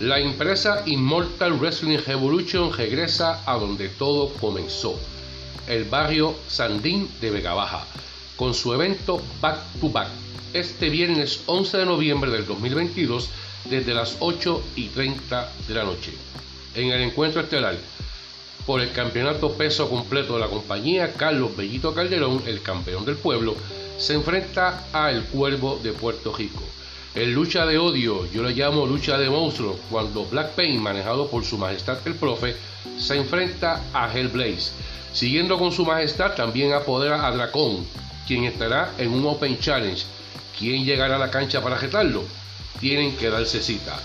La empresa Immortal Wrestling Revolution regresa a donde todo comenzó, el barrio Sandín de Vega Baja, con su evento Back to Back, este viernes 11 de noviembre del 2022 desde las 8 y 30 de la noche. En el encuentro estelar, por el campeonato peso completo de la compañía, Carlos Bellito Calderón, el campeón del pueblo, se enfrenta a El Cuervo de Puerto Rico. En lucha de odio, yo le llamo lucha de monstruos, cuando Black Pain, manejado por su majestad el profe, se enfrenta a Hellblaze. Siguiendo con su majestad, también apodera a Dracón, quien estará en un Open Challenge. ¿Quién llegará a la cancha para retarlo? Tienen que darse cita.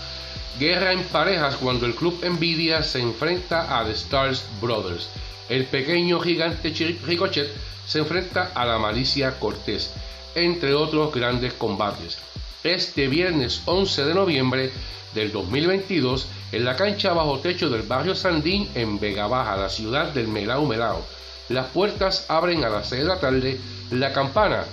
Guerra en parejas cuando el club Nvidia se enfrenta a The Stars Brothers. El pequeño gigante Ricochet se enfrenta a la malicia Cortés, entre otros grandes combates este viernes 11 de noviembre del 2022 en la cancha bajo techo del barrio Sandín en Vega Baja, la ciudad del Melao Melao. Las puertas abren a las 6 de la tarde, la campana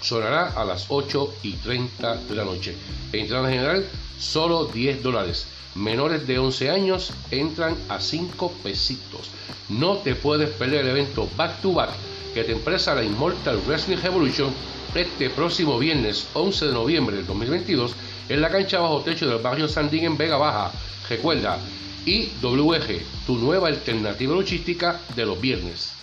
sonará a las 8 y 30 de la noche. Entrada general solo 10 dólares. Menores de 11 años entran a 5 pesitos. No te puedes perder el evento Back to Back que te empresa la Immortal Wrestling Revolution este próximo viernes 11 de noviembre del 2022 en la cancha bajo techo del barrio Sandín en Vega Baja. Recuerda, IWG, tu nueva alternativa luchística de los viernes.